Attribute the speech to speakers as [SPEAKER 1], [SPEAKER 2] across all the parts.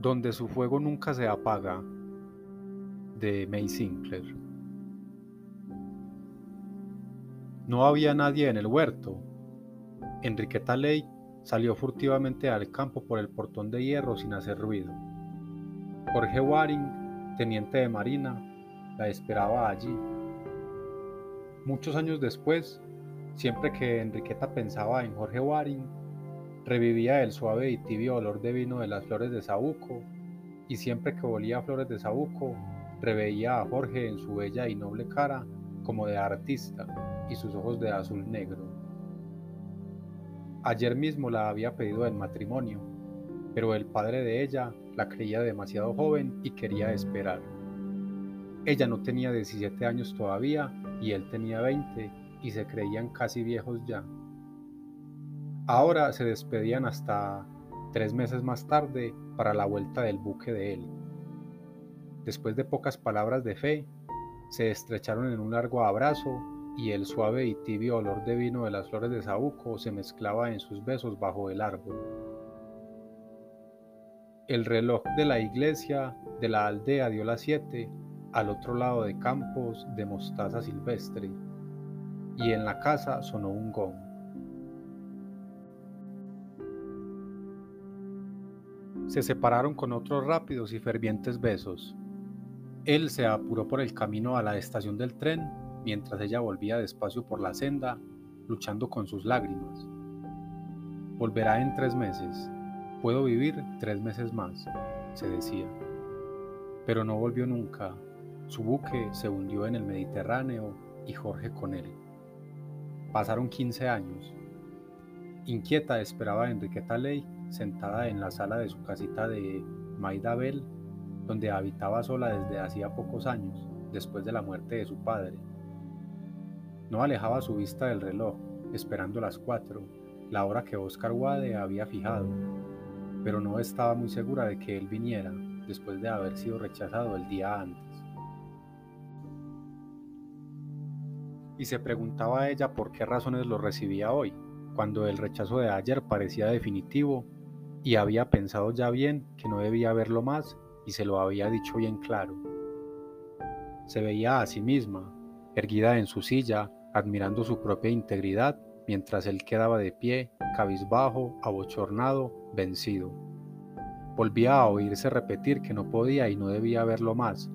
[SPEAKER 1] Donde su fuego nunca se apaga, de May Sinclair. No había nadie en el huerto. Enriqueta Ley salió furtivamente al campo por el portón de hierro sin hacer ruido. Jorge Waring, teniente de marina, la esperaba allí. Muchos años después, siempre que Enriqueta pensaba en Jorge Waring, revivía el suave y tibio olor de vino de las flores de Sabuco, y siempre que olía flores de Sabuco, reveía a Jorge en su bella y noble cara como de artista y sus ojos de azul negro. Ayer mismo la había pedido en matrimonio, pero el padre de ella la creía demasiado joven y quería esperar. Ella no tenía 17 años todavía y él tenía 20 y se creían casi viejos ya. Ahora se despedían hasta tres meses más tarde para la vuelta del buque de él. Después de pocas palabras de fe, se estrecharon en un largo abrazo y el suave y tibio olor de vino de las flores de saúco se mezclaba en sus besos bajo el árbol. El reloj de la iglesia de la aldea dio las siete al otro lado de campos de mostaza silvestre, y en la casa sonó un gong. Se separaron con otros rápidos y fervientes besos. Él se apuró por el camino a la estación del tren mientras ella volvía despacio por la senda, luchando con sus lágrimas. Volverá en tres meses. Puedo vivir tres meses más, se decía. Pero no volvió nunca. Su buque se hundió en el Mediterráneo y Jorge con él. Pasaron 15 años. Inquieta esperaba a Enriqueta Ley sentada en la sala de su casita de Maidabel, donde habitaba sola desde hacía pocos años, después de la muerte de su padre. No alejaba su vista del reloj, esperando las cuatro, la hora que Oscar Wade había fijado, pero no estaba muy segura de que él viniera, después de haber sido rechazado el día antes. Y se preguntaba a ella por qué razones lo recibía hoy, cuando el rechazo de ayer parecía definitivo y había pensado ya bien que no debía verlo más y se lo había dicho bien claro. Se veía a sí misma, erguida en su silla, admirando su propia integridad, mientras él quedaba de pie, cabizbajo, abochornado, vencido. Volvía a oírse repetir que no podía y no debía verlo más,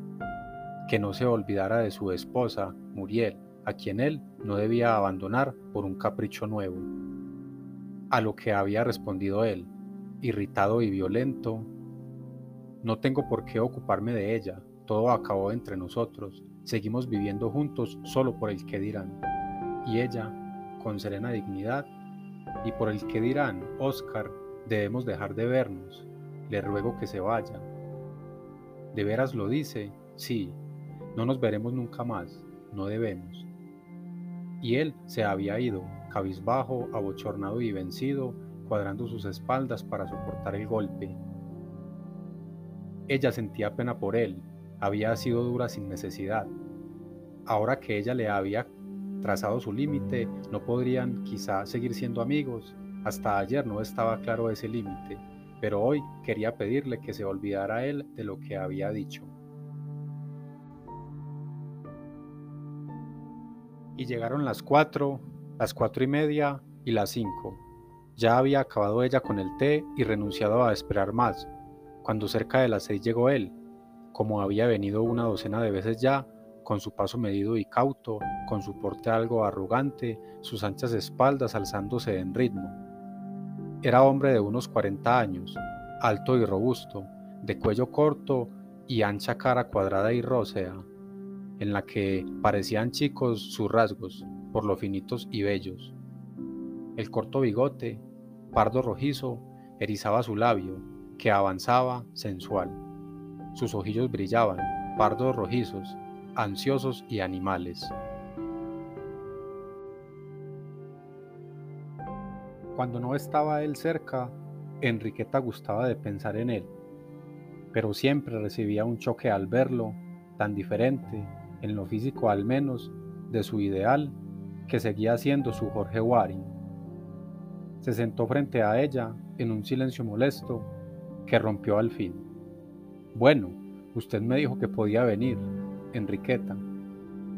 [SPEAKER 1] que no se olvidara de su esposa, Muriel, a quien él no debía abandonar por un capricho nuevo. A lo que había respondido él, irritado y violento, no tengo por qué ocuparme de ella, todo acabó entre nosotros, seguimos viviendo juntos solo por el que dirán. Y ella, con serena dignidad, y por el que dirán, Oscar, debemos dejar de vernos, le ruego que se vaya. ¿De veras lo dice? Sí, no nos veremos nunca más, no debemos. Y él se había ido, cabizbajo, abochornado y vencido, cuadrando sus espaldas para soportar el golpe. Ella sentía pena por él, había sido dura sin necesidad. Ahora que ella le había trazado su límite, no podrían quizá seguir siendo amigos. Hasta ayer no estaba claro ese límite, pero hoy quería pedirle que se olvidara él de lo que había dicho. Y llegaron las cuatro, las cuatro y media y las cinco. Ya había acabado ella con el té y renunciado a esperar más, cuando cerca de las seis llegó él, como había venido una docena de veces ya, con su paso medido y cauto, con su porte algo arrogante, sus anchas espaldas alzándose en ritmo. Era hombre de unos 40 años, alto y robusto, de cuello corto y ancha cara cuadrada y rósea, en la que parecían chicos sus rasgos, por lo finitos y bellos. El corto bigote, pardo rojizo, erizaba su labio, que avanzaba sensual. Sus ojillos brillaban, pardos rojizos, ansiosos y animales. Cuando no estaba él cerca, Enriqueta gustaba de pensar en él, pero siempre recibía un choque al verlo, tan diferente, en lo físico al menos, de su ideal, que seguía siendo su Jorge Waring. Se sentó frente a ella en un silencio molesto que rompió al fin. Bueno, usted me dijo que podía venir, Enriqueta.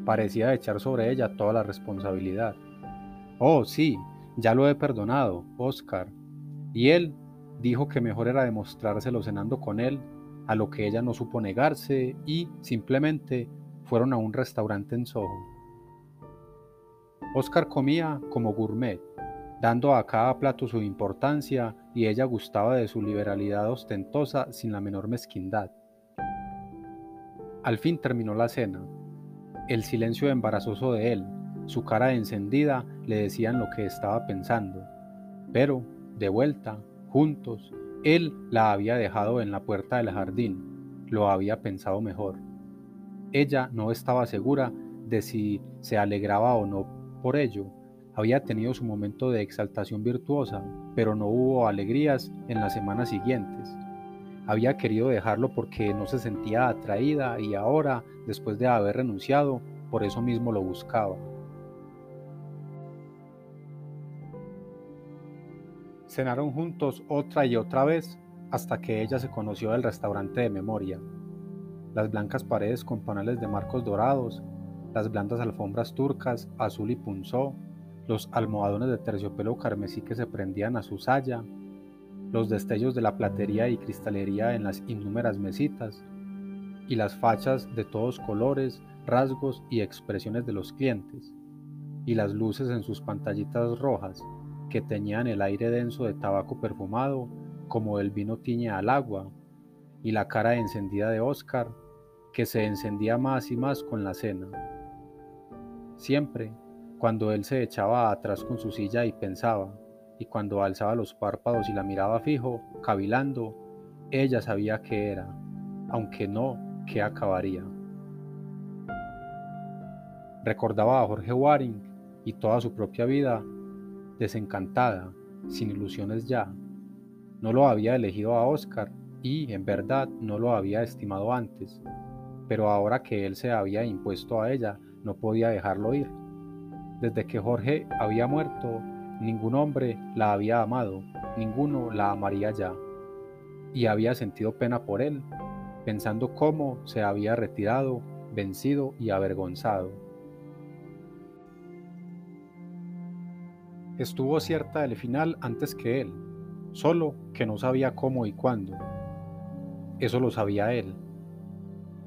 [SPEAKER 1] Parecía echar sobre ella toda la responsabilidad. Oh, sí, ya lo he perdonado, Oscar. Y él dijo que mejor era demostrárselo cenando con él, a lo que ella no supo negarse y simplemente fueron a un restaurante en Soho. Oscar comía como gourmet, dando a cada plato su importancia y ella gustaba de su liberalidad ostentosa sin la menor mezquindad. Al fin terminó la cena. El silencio embarazoso de él, su cara encendida, le decían lo que estaba pensando. Pero, de vuelta, juntos, él la había dejado en la puerta del jardín. Lo había pensado mejor. Ella no estaba segura de si se alegraba o no por ello. Había tenido su momento de exaltación virtuosa, pero no hubo alegrías en las semanas siguientes. Había querido dejarlo porque no se sentía atraída y ahora, después de haber renunciado, por eso mismo lo buscaba. Cenaron juntos otra y otra vez hasta que ella se conoció del restaurante de memoria. Las blancas paredes con paneles de marcos dorados, las blandas alfombras turcas azul y punzó, los almohadones de terciopelo carmesí que se prendían a su saya, los destellos de la platería y cristalería en las innúmeras mesitas, y las fachas de todos colores, rasgos y expresiones de los clientes, y las luces en sus pantallitas rojas que teñían el aire denso de tabaco perfumado como el vino tiñe al agua, y la cara encendida de Oscar, que se encendía más y más con la cena. Siempre, cuando él se echaba atrás con su silla y pensaba, y cuando alzaba los párpados y la miraba fijo, cavilando, ella sabía que era, aunque no que acabaría. Recordaba a Jorge Waring y toda su propia vida desencantada, sin ilusiones ya. No lo había elegido a Oscar y, en verdad, no lo había estimado antes, pero ahora que él se había impuesto a ella, no podía dejarlo ir. Desde que Jorge había muerto, ningún hombre la había amado, ninguno la amaría ya. Y había sentido pena por él, pensando cómo se había retirado, vencido y avergonzado. Estuvo cierta del final antes que él, solo que no sabía cómo y cuándo. Eso lo sabía él.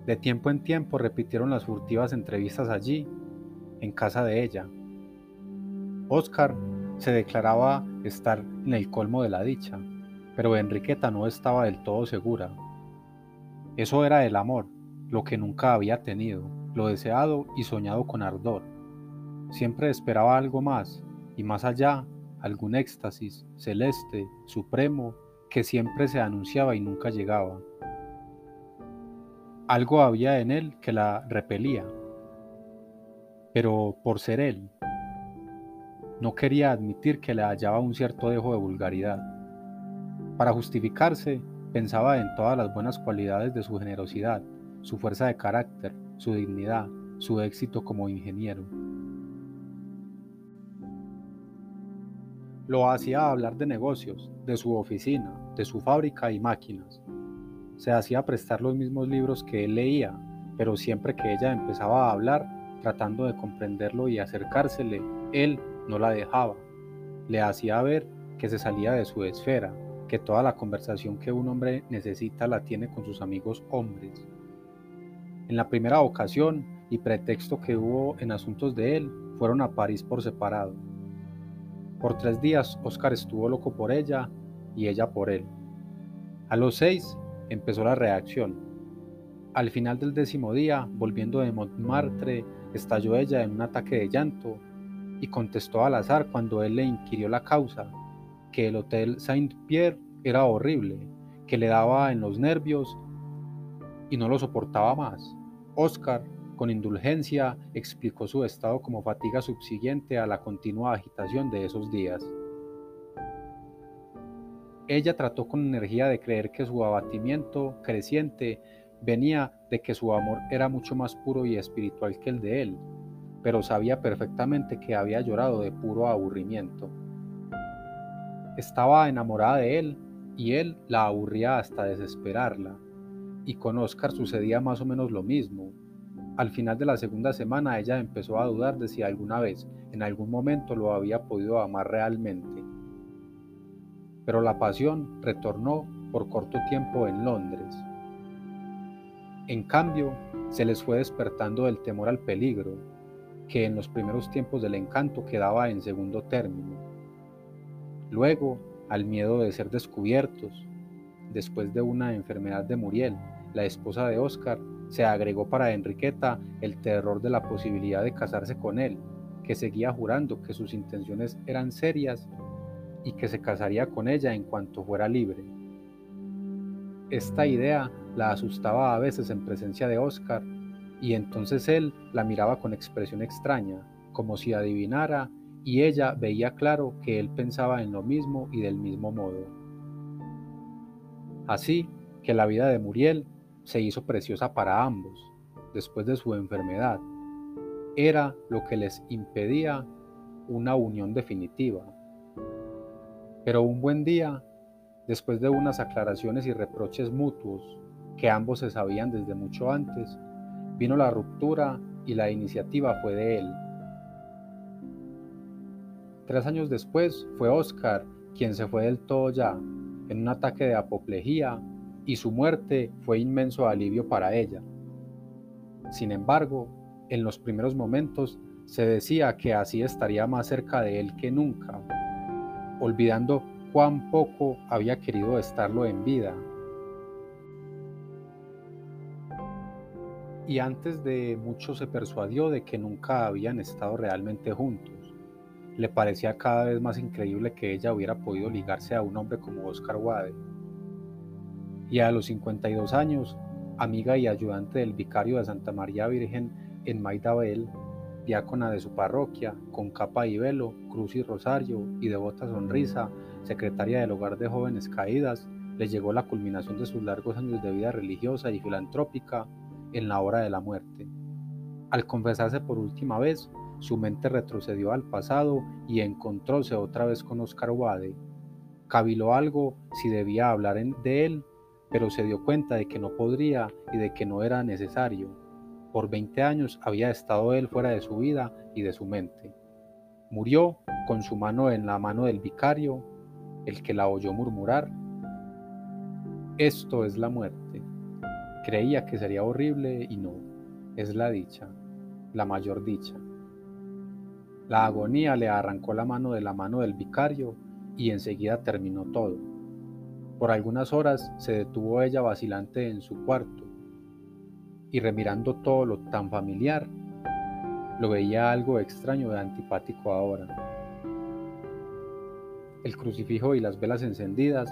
[SPEAKER 1] De tiempo en tiempo repitieron las furtivas entrevistas allí, en casa de ella. Oscar se declaraba estar en el colmo de la dicha, pero Enriqueta no estaba del todo segura. Eso era el amor, lo que nunca había tenido, lo deseado y soñado con ardor. Siempre esperaba algo más, y más allá, algún éxtasis celeste, supremo, que siempre se anunciaba y nunca llegaba. Algo había en él que la repelía, pero por ser él, no quería admitir que le hallaba un cierto dejo de vulgaridad. Para justificarse, pensaba en todas las buenas cualidades de su generosidad, su fuerza de carácter, su dignidad, su éxito como ingeniero. Lo hacía hablar de negocios, de su oficina, de su fábrica y máquinas, se hacía prestar los mismos libros que él leía, pero siempre que ella empezaba a hablar, tratando de comprenderlo y acercársele, él no la dejaba. Le hacía ver que se salía de su esfera, que toda la conversación que un hombre necesita la tiene con sus amigos hombres. En la primera ocasión y pretexto que hubo en asuntos de él, fueron a París por separado. Por tres días Oscar estuvo loco por ella y ella por él. A los seis empezó la reacción. Al final del décimo día, volviendo de Montmartre, estalló ella en un ataque de llanto y contestó al azar cuando él le inquirió la causa, que el Hotel Saint-Pierre era horrible, que le daba en los nervios y no lo soportaba más. Oscar, con indulgencia, explicó su estado como fatiga subsiguiente a la continua agitación de esos días. Ella trató con energía de creer que su abatimiento creciente venía de que su amor era mucho más puro y espiritual que el de él, pero sabía perfectamente que había llorado de puro aburrimiento. Estaba enamorada de él y él la aburría hasta desesperarla, Y con Oscar sucedía más o menos lo mismo. Al final de la segunda semana ella empezó a dudar de si alguna vez, en algún momento, lo había podido amar realmente. Pero la pasión retornó por corto tiempo en Londres. En cambio, se les fue despertando el temor al peligro, que en los primeros tiempos del encanto quedaba en segundo término. Luego, al miedo de ser descubiertos, después de una enfermedad de Muriel, la esposa de Oscar, se agregó para Enriqueta el terror de la posibilidad de casarse con él, que seguía jurando que sus intenciones eran serias y que se casaría con ella en cuanto fuera libre. Esta idea la asustaba a veces en presencia de Oscar y entonces él la miraba con expresión extraña, como si adivinara, y ella veía claro que él pensaba en lo mismo y del mismo modo. Así que la vida de Muriel se hizo preciosa para ambos, después de su enfermedad. Era lo que les impedía una unión definitiva. Pero un buen día, después de unas aclaraciones y reproches mutuos que ambos se sabían desde mucho antes, Vino la ruptura y la iniciativa fue de él. Tres años después fue Oscar quien se fue del todo ya, en un ataque de apoplejía, y su muerte fue inmenso alivio para ella. Sin embargo, en los primeros momentos se decía que así estaría más cerca de él que nunca, olvidando cuán poco había querido estarlo en vida. Y antes de mucho se persuadió de que nunca habían estado realmente juntos. Le parecía cada vez más increíble que ella hubiera podido ligarse a un hombre como Oscar Wade. Y a los 52 años, amiga y ayudante del vicario de Santa María Virgen en Maidabel, diácona de su parroquia, con capa y velo, cruz y rosario y devota sonrisa, secretaria del hogar de jóvenes caídas, le llegó la culminación de sus largos años de vida religiosa y filantrópica en la hora de la muerte. Al confesarse por última vez, su mente retrocedió al pasado y encontróse otra vez con Oscar Wade. Caviló algo si debía hablar de él, pero se dio cuenta de que no podría y de que no era necesario. Por 20 años había estado él fuera de su vida y de su mente. Murió con su mano en la mano del vicario, el que la oyó murmurar, Esto es la muerte. Creía que sería horrible y no, es la dicha, la mayor dicha. La agonía le arrancó la mano de la mano del vicario y enseguida terminó todo. Por algunas horas se detuvo ella vacilante en su cuarto y remirando todo lo tan familiar, lo veía algo extraño de antipático ahora. El crucifijo y las velas encendidas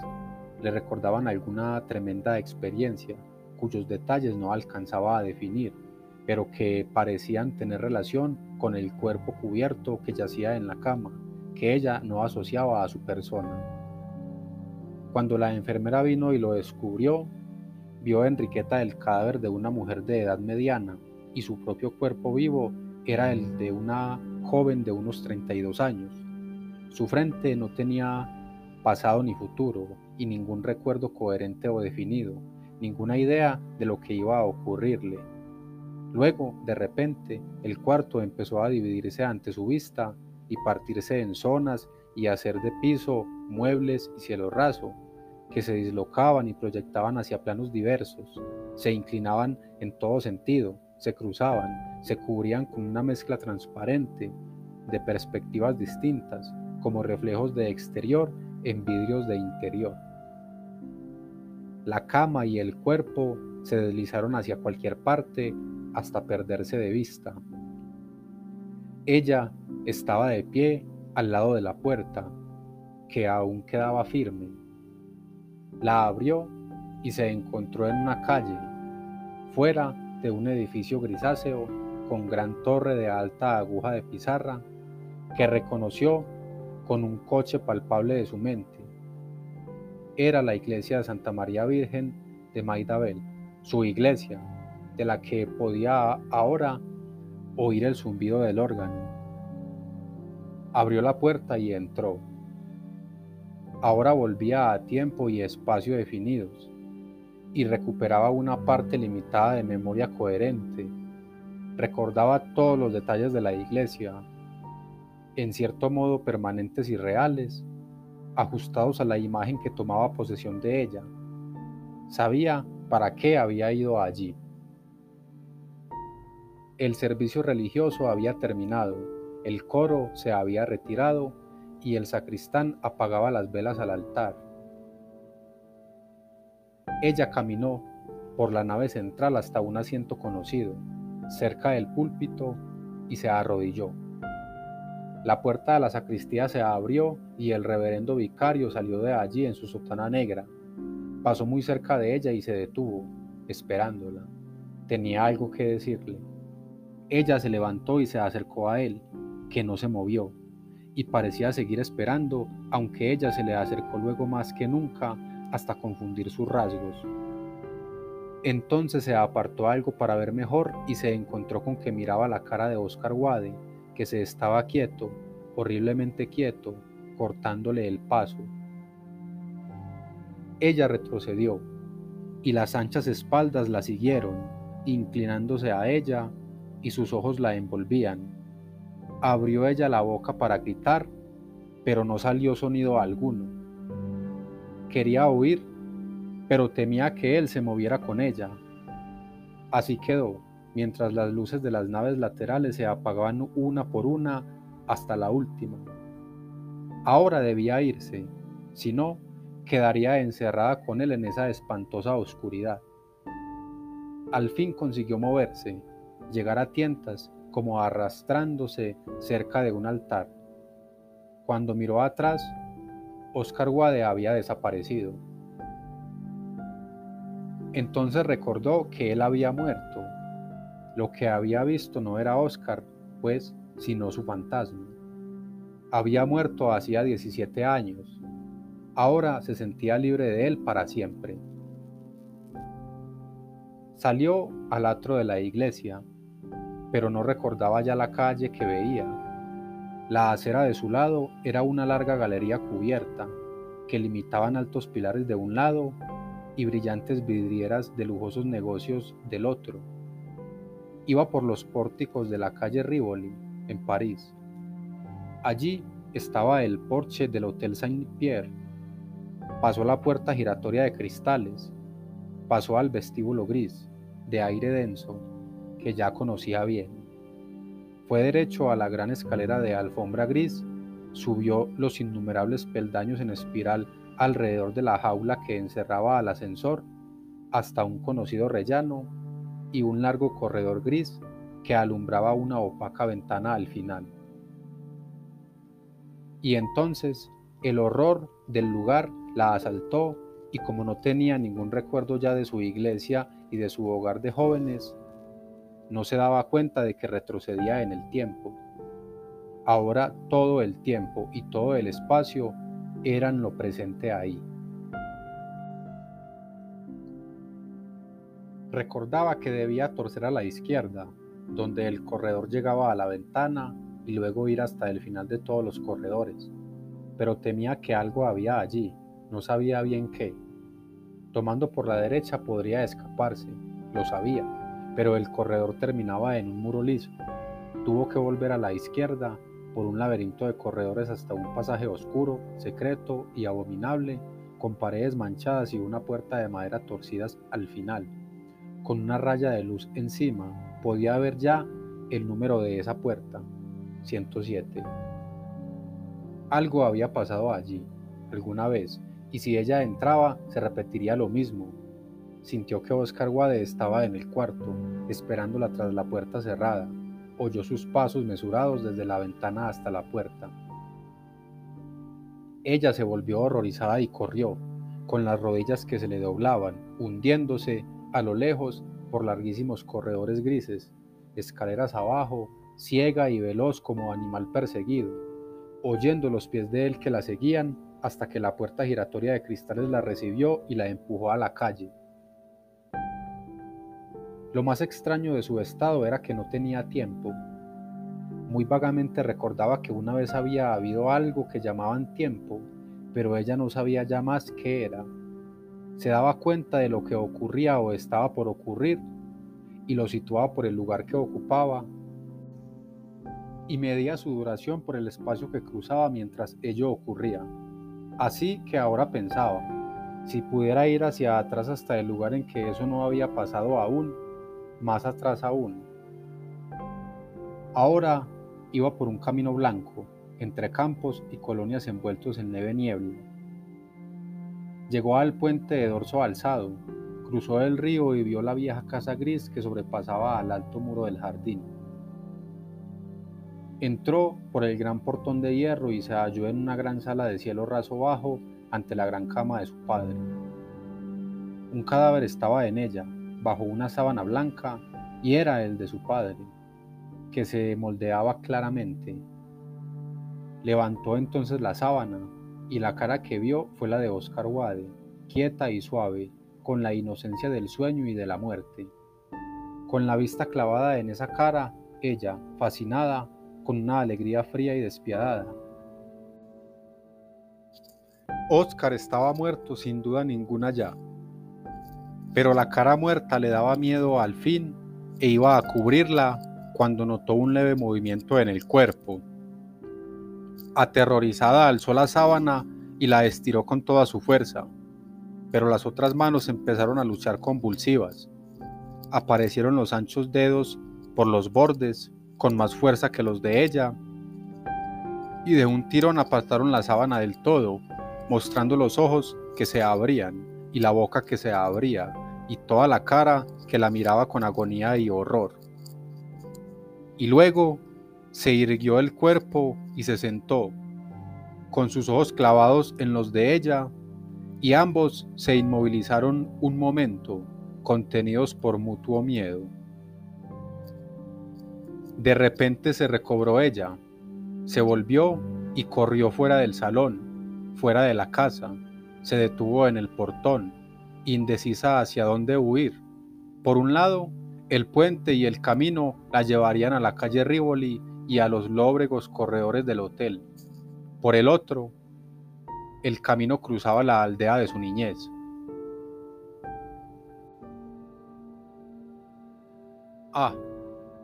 [SPEAKER 1] le recordaban alguna tremenda experiencia cuyos detalles no alcanzaba a definir, pero que parecían tener relación con el cuerpo cubierto que yacía en la cama, que ella no asociaba a su persona. Cuando la enfermera vino y lo descubrió, vio Enriqueta el cadáver de una mujer de edad mediana y su propio cuerpo vivo era el de una joven de unos 32 años. Su frente no tenía pasado ni futuro y ningún recuerdo coherente o definido, ninguna idea de lo que iba a ocurrirle. Luego, de repente, el cuarto empezó a dividirse ante su vista y partirse en zonas y hacer de piso, muebles y cielo raso, que se dislocaban y proyectaban hacia planos diversos, se inclinaban en todo sentido, se cruzaban, se cubrían con una mezcla transparente de perspectivas distintas, como reflejos de exterior en vidrios de interior. La cama y el cuerpo se deslizaron hacia cualquier parte hasta perderse de vista. Ella estaba de pie al lado de la puerta, que aún quedaba firme. La abrió y se encontró en una calle, fuera de un edificio grisáceo con gran torre de alta aguja de pizarra, que reconoció con un coche palpable de su mente era la iglesia de Santa María Virgen de Maidabel, su iglesia, de la que podía ahora oír el zumbido del órgano. Abrió la puerta y entró. Ahora volvía a tiempo y espacio definidos. y recuperaba una parte limitada de memoria coherente. Recordaba todos los detalles de la iglesia, en cierto modo permanentes y reales, ajustados a la imagen que tomaba posesión de ella. Sabía para qué había ido allí. El servicio religioso había terminado, el coro se había retirado y el sacristán apagaba las velas al altar. Ella caminó por la nave central hasta un asiento conocido, cerca del púlpito, y se arrodilló. La puerta de la sacristía se abrió y el reverendo vicario salió de allí en su sotana negra. Pasó muy cerca de ella y se detuvo, esperándola. Tenía algo que decirle. Ella se levantó y se acercó a él, que no se movió, y parecía seguir esperando, aunque ella se le acercó luego más que nunca hasta confundir sus rasgos. Entonces se apartó algo para ver mejor y se encontró con que miraba la cara de Oscar Wade, que se estaba quieto, horriblemente quieto, cortándole el paso. Ella retrocedió, y las anchas espaldas la siguieron, inclinándose a ella, y sus ojos la envolvían. Abrió ella la boca para gritar, pero no salió sonido alguno. Quería oír, pero temía que él se moviera con ella. Así quedó, mientras las luces de las naves laterales se apagaban una por una hasta la última. Ahora debía irse, si no, quedaría encerrada con él en esa espantosa oscuridad. Al fin consiguió moverse, llegar a tientas como arrastrándose cerca de un altar. Cuando miró atrás, Oscar Wade había desaparecido. Entonces recordó que él había muerto lo que había visto no era Oscar, pues, sino su fantasma. Había muerto hacía 17 años. Ahora se sentía libre de él para siempre. Salió al atro de la iglesia, pero no recordaba ya la calle que veía. La acera de su lado era una larga galería cubierta que limitaban altos pilares de un lado y brillantes vidrieras de lujosos negocios del otro. Iba por los pórticos de la calle Rivoli, en París. Allí estaba el porche del Hotel Saint-Pierre. Pasó la puerta giratoria de cristales. Pasó al vestíbulo gris, de aire denso, que ya conocía bien. Fue derecho a la gran escalera de alfombra gris, subió los innumerables peldaños en espiral alrededor de la jaula que encerraba al ascensor hasta un conocido rellano y un largo corredor gris que alumbraba una opaca ventana al final. Y entonces el horror del lugar la asaltó y como no tenía ningún recuerdo ya de su iglesia y de su hogar de jóvenes, no se daba cuenta de que retrocedía en el tiempo. Ahora todo el tiempo y todo el espacio eran lo presente ahí. Recordaba que debía torcer a la izquierda, donde el corredor llegaba a la ventana y luego ir hasta el final de todos los corredores, pero temía que algo había allí, no sabía bien qué. Tomando por la derecha podría escaparse, lo sabía, pero el corredor terminaba en un muro liso. Tuvo que volver a la izquierda por un laberinto de corredores hasta un pasaje oscuro, secreto y abominable, con paredes manchadas y una puerta de madera torcidas al final con una raya de luz encima, podía ver ya el número de esa puerta, 107. Algo había pasado allí, alguna vez, y si ella entraba, se repetiría lo mismo. Sintió que Oscar Wade estaba en el cuarto, esperándola tras la puerta cerrada. Oyó sus pasos mesurados desde la ventana hasta la puerta. Ella se volvió horrorizada y corrió, con las rodillas que se le doblaban, hundiéndose a lo lejos por larguísimos corredores grises, escaleras abajo, ciega y veloz como animal perseguido, oyendo los pies de él que la seguían hasta que la puerta giratoria de cristales la recibió y la empujó a la calle. Lo más extraño de su estado era que no tenía tiempo. Muy vagamente recordaba que una vez había habido algo que llamaban tiempo, pero ella no sabía ya más qué era. Se daba cuenta de lo que ocurría o estaba por ocurrir y lo situaba por el lugar que ocupaba y medía su duración por el espacio que cruzaba mientras ello ocurría. Así que ahora pensaba, si pudiera ir hacia atrás hasta el lugar en que eso no había pasado aún, más atrás aún. Ahora iba por un camino blanco, entre campos y colonias envueltos en neve niebla. Llegó al puente de dorso alzado, cruzó el río y vio la vieja casa gris que sobrepasaba al alto muro del jardín. Entró por el gran portón de hierro y se halló en una gran sala de cielo raso bajo ante la gran cama de su padre. Un cadáver estaba en ella, bajo una sábana blanca, y era el de su padre, que se moldeaba claramente. Levantó entonces la sábana, y la cara que vio fue la de Oscar Wade, quieta y suave, con la inocencia del sueño y de la muerte. Con la vista clavada en esa cara, ella, fascinada, con una alegría fría y despiadada. Oscar estaba muerto sin duda ninguna ya, pero la cara muerta le daba miedo al fin e iba a cubrirla cuando notó un leve movimiento en el cuerpo. Aterrorizada alzó la sábana y la estiró con toda su fuerza pero las otras manos empezaron a luchar convulsivas. Aparecieron los anchos dedos por los bordes con más fuerza que los de ella, y de un tirón apartaron la sábana del todo, mostrando los ojos que se abrían y la boca que se abría y toda la cara que la miraba con agonía y horror. Y luego se irguió el cuerpo y se sentó, con sus ojos clavados en los de ella y ambos se inmovilizaron un momento, contenidos por mutuo miedo. De repente se recobró ella, se volvió y corrió fuera del salón, fuera de la casa, se detuvo en el portón, indecisa hacia dónde huir. Por un lado, el puente y el camino la llevarían a la calle Rivoli y a los lóbregos corredores del hotel. Por el otro, el camino cruzaba la aldea de su niñez. Ah,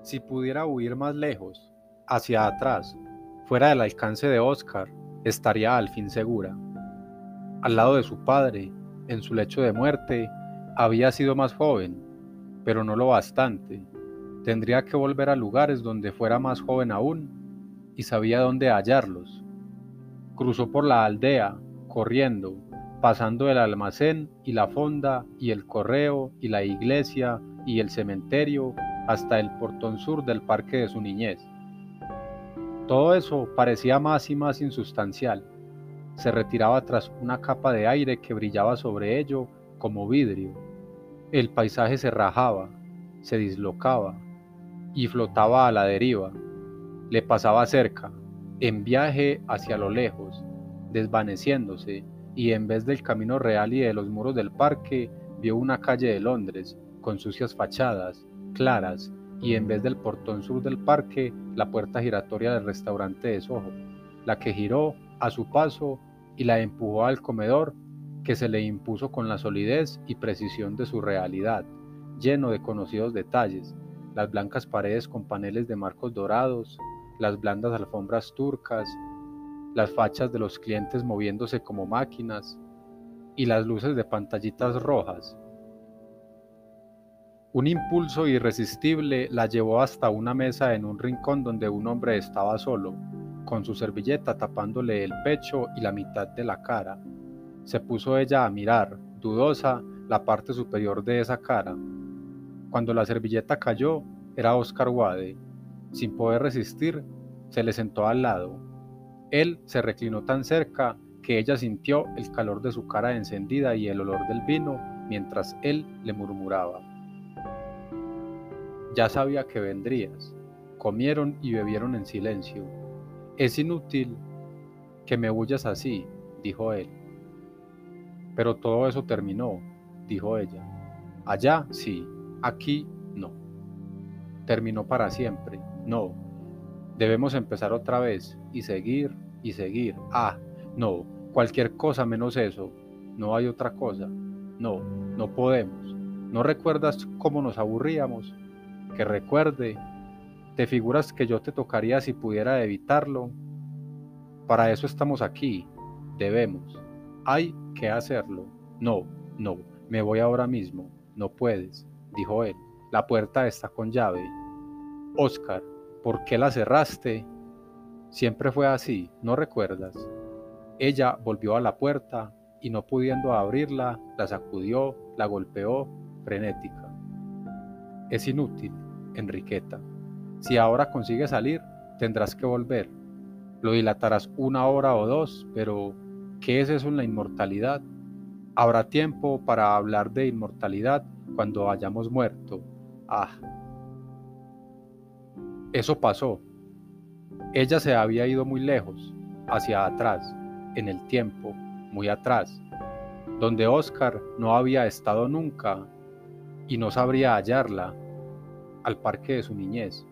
[SPEAKER 1] si pudiera huir más lejos, hacia atrás, fuera del alcance de Oscar, estaría al fin segura. Al lado de su padre, en su lecho de muerte, había sido más joven, pero no lo bastante. Tendría que volver a lugares donde fuera más joven aún y sabía dónde hallarlos. Cruzó por la aldea, corriendo, pasando el almacén y la fonda y el correo y la iglesia y el cementerio hasta el portón sur del parque de su niñez. Todo eso parecía más y más insustancial. Se retiraba tras una capa de aire que brillaba sobre ello como vidrio. El paisaje se rajaba, se dislocaba y flotaba a la deriva. Le pasaba cerca, en viaje hacia lo lejos, desvaneciéndose, y en vez del camino real y de los muros del parque, vio una calle de Londres, con sucias fachadas, claras, y en vez del portón sur del parque, la puerta giratoria del restaurante de Soho, la que giró a su paso y la empujó al comedor, que se le impuso con la solidez y precisión de su realidad, lleno de conocidos detalles, las blancas paredes con paneles de marcos dorados, las blandas alfombras turcas, las fachas de los clientes moviéndose como máquinas y las luces de pantallitas rojas. Un impulso irresistible la llevó hasta una mesa en un rincón donde un hombre estaba solo, con su servilleta tapándole el pecho y la mitad de la cara. Se puso ella a mirar, dudosa, la parte superior de esa cara. Cuando la servilleta cayó, era Oscar Wade. Sin poder resistir, se le sentó al lado, él se reclinó tan cerca que ella sintió el calor de su cara encendida y el olor del vino mientras él le murmuraba. Ya sabía que vendrías. Comieron y bebieron en silencio. Es inútil que me huyas así, dijo él. Pero todo eso terminó, dijo ella. Allá sí, aquí no. Terminó para siempre, no. Debemos empezar otra vez y seguir y seguir. Ah, no, cualquier cosa menos eso. No hay otra cosa. no, no podemos. ¿No recuerdas cómo nos aburríamos? Que recuerde, ¿te figuras que yo te tocaría si pudiera evitarlo? Para eso estamos aquí, debemos. Hay que hacerlo. No, no, me voy ahora mismo. No puedes, dijo él. La puerta está con llave. Oscar, ¿por qué la cerraste? Siempre fue así, ¿no recuerdas? Ella volvió a la puerta y no pudiendo abrirla, la sacudió, la golpeó, frenética. Es inútil, Enriqueta. Si ahora consigues salir, tendrás que volver. Lo dilatarás una hora o dos, pero ¿qué es eso en la inmortalidad? Habrá tiempo para hablar de inmortalidad cuando hayamos muerto. Ah. Eso pasó. Ella se había ido muy lejos, hacia atrás, en el tiempo, muy atrás, donde Oscar no había estado nunca y no sabría hallarla, al parque de su niñez.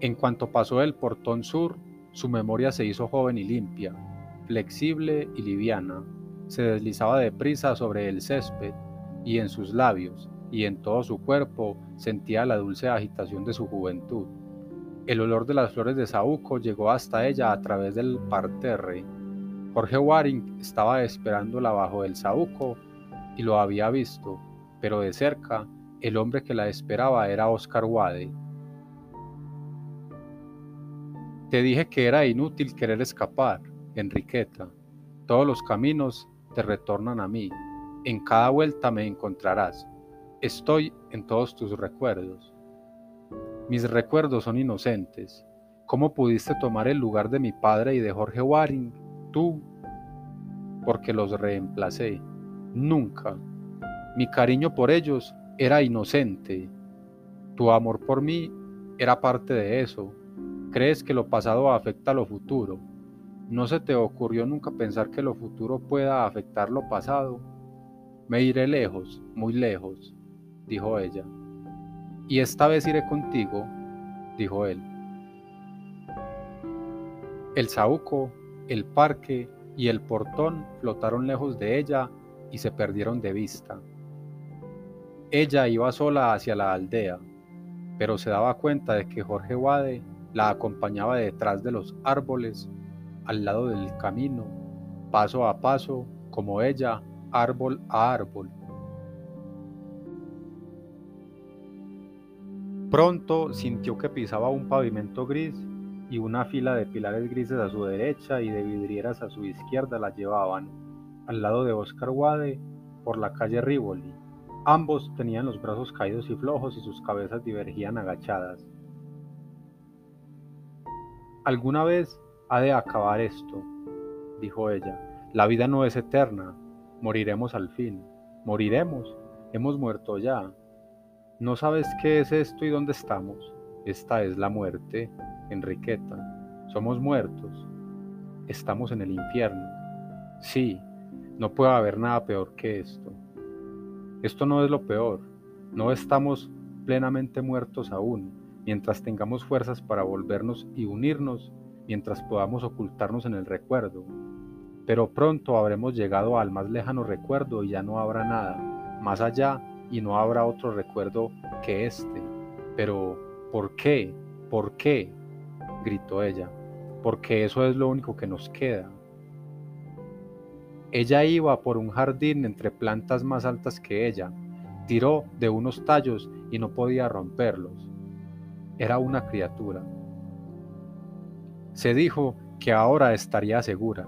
[SPEAKER 1] En cuanto pasó el portón sur, su memoria se hizo joven y limpia, flexible y liviana, se deslizaba deprisa sobre el césped y en sus labios y en todo su cuerpo sentía la dulce agitación de su juventud. El olor de las flores de saúco llegó hasta ella a través del parterre. Jorge Waring estaba esperándola bajo el saúco y lo había visto, pero de cerca el hombre que la esperaba era Oscar Wade. Te dije que era inútil querer escapar, Enriqueta. Todos los caminos te retornan a mí. En cada vuelta me encontrarás. Estoy en todos tus recuerdos. Mis recuerdos son inocentes. ¿Cómo pudiste tomar el lugar de mi padre y de Jorge Waring? Tú. Porque los reemplacé. Nunca. Mi cariño por ellos era inocente. Tu amor por mí era parte de eso. Crees que lo pasado afecta a lo futuro. ¿No se te ocurrió nunca pensar que lo futuro pueda afectar lo pasado? Me iré lejos, muy lejos, dijo ella. Y esta vez iré contigo, dijo él. El saúco, el parque y el portón flotaron lejos de ella y se perdieron de vista. Ella iba sola hacia la aldea, pero se daba cuenta de que Jorge Wade la acompañaba detrás de los árboles, al lado del camino, paso a paso, como ella, árbol a árbol. Pronto sintió que pisaba un pavimento gris y una fila de pilares grises a su derecha y de vidrieras a su izquierda la llevaban, al lado de Oscar Wade, por la calle Rivoli. Ambos tenían los brazos caídos y flojos y sus cabezas divergían agachadas. Alguna vez ha de acabar esto, dijo ella. La vida no es eterna, moriremos al fin. Moriremos, hemos muerto ya. ¿No sabes qué es esto y dónde estamos? Esta es la muerte, Enriqueta. Somos muertos. Estamos en el infierno. Sí, no puede haber nada peor que esto. Esto no es lo peor. No estamos plenamente muertos aún, mientras tengamos fuerzas para volvernos y unirnos, mientras podamos ocultarnos en el recuerdo. Pero pronto habremos llegado al más lejano recuerdo y ya no habrá nada más allá y no habrá otro recuerdo que este. Pero, ¿por qué? ¿Por qué? gritó ella. Porque eso es lo único que nos queda. Ella iba por un jardín entre plantas más altas que ella. Tiró de unos tallos y no podía romperlos. Era una criatura. Se dijo que ahora estaría segura.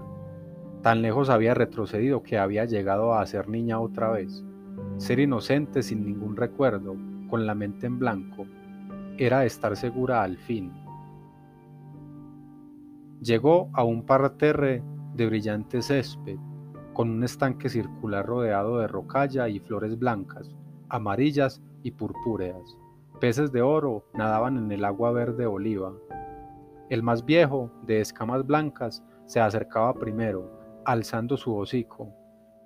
[SPEAKER 1] Tan lejos había retrocedido que había llegado a ser niña otra vez. Ser inocente sin ningún recuerdo, con la mente en blanco, era estar segura al fin. Llegó a un parterre de brillante césped, con un estanque circular rodeado de rocalla y flores blancas, amarillas y purpúreas. Peces de oro nadaban en el agua verde oliva. El más viejo, de escamas blancas, se acercaba primero, alzando su hocico,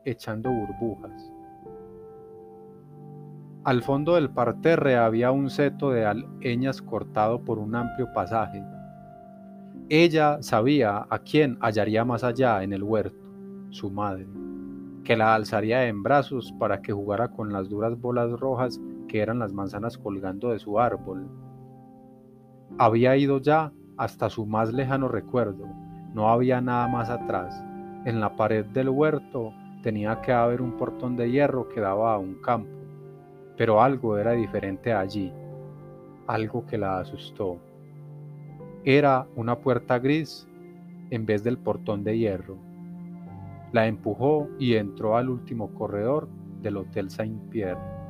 [SPEAKER 1] echando burbujas. Al fondo del parterre había un seto de alheñas cortado por un amplio pasaje. Ella sabía a quién hallaría más allá en el huerto, su madre. que la alzaría en brazos para que jugara con las duras bolas rojas que eran las manzanas colgando de su árbol. Había ido ya hasta su más lejano recuerdo, no había nada más atrás. En la pared del huerto tenía que haber un portón de hierro que daba a un campo, pero algo era diferente allí, algo que la asustó. Era una puerta gris en vez del portón de hierro. La empujó y entró al último corredor del Hotel Saint-Pierre.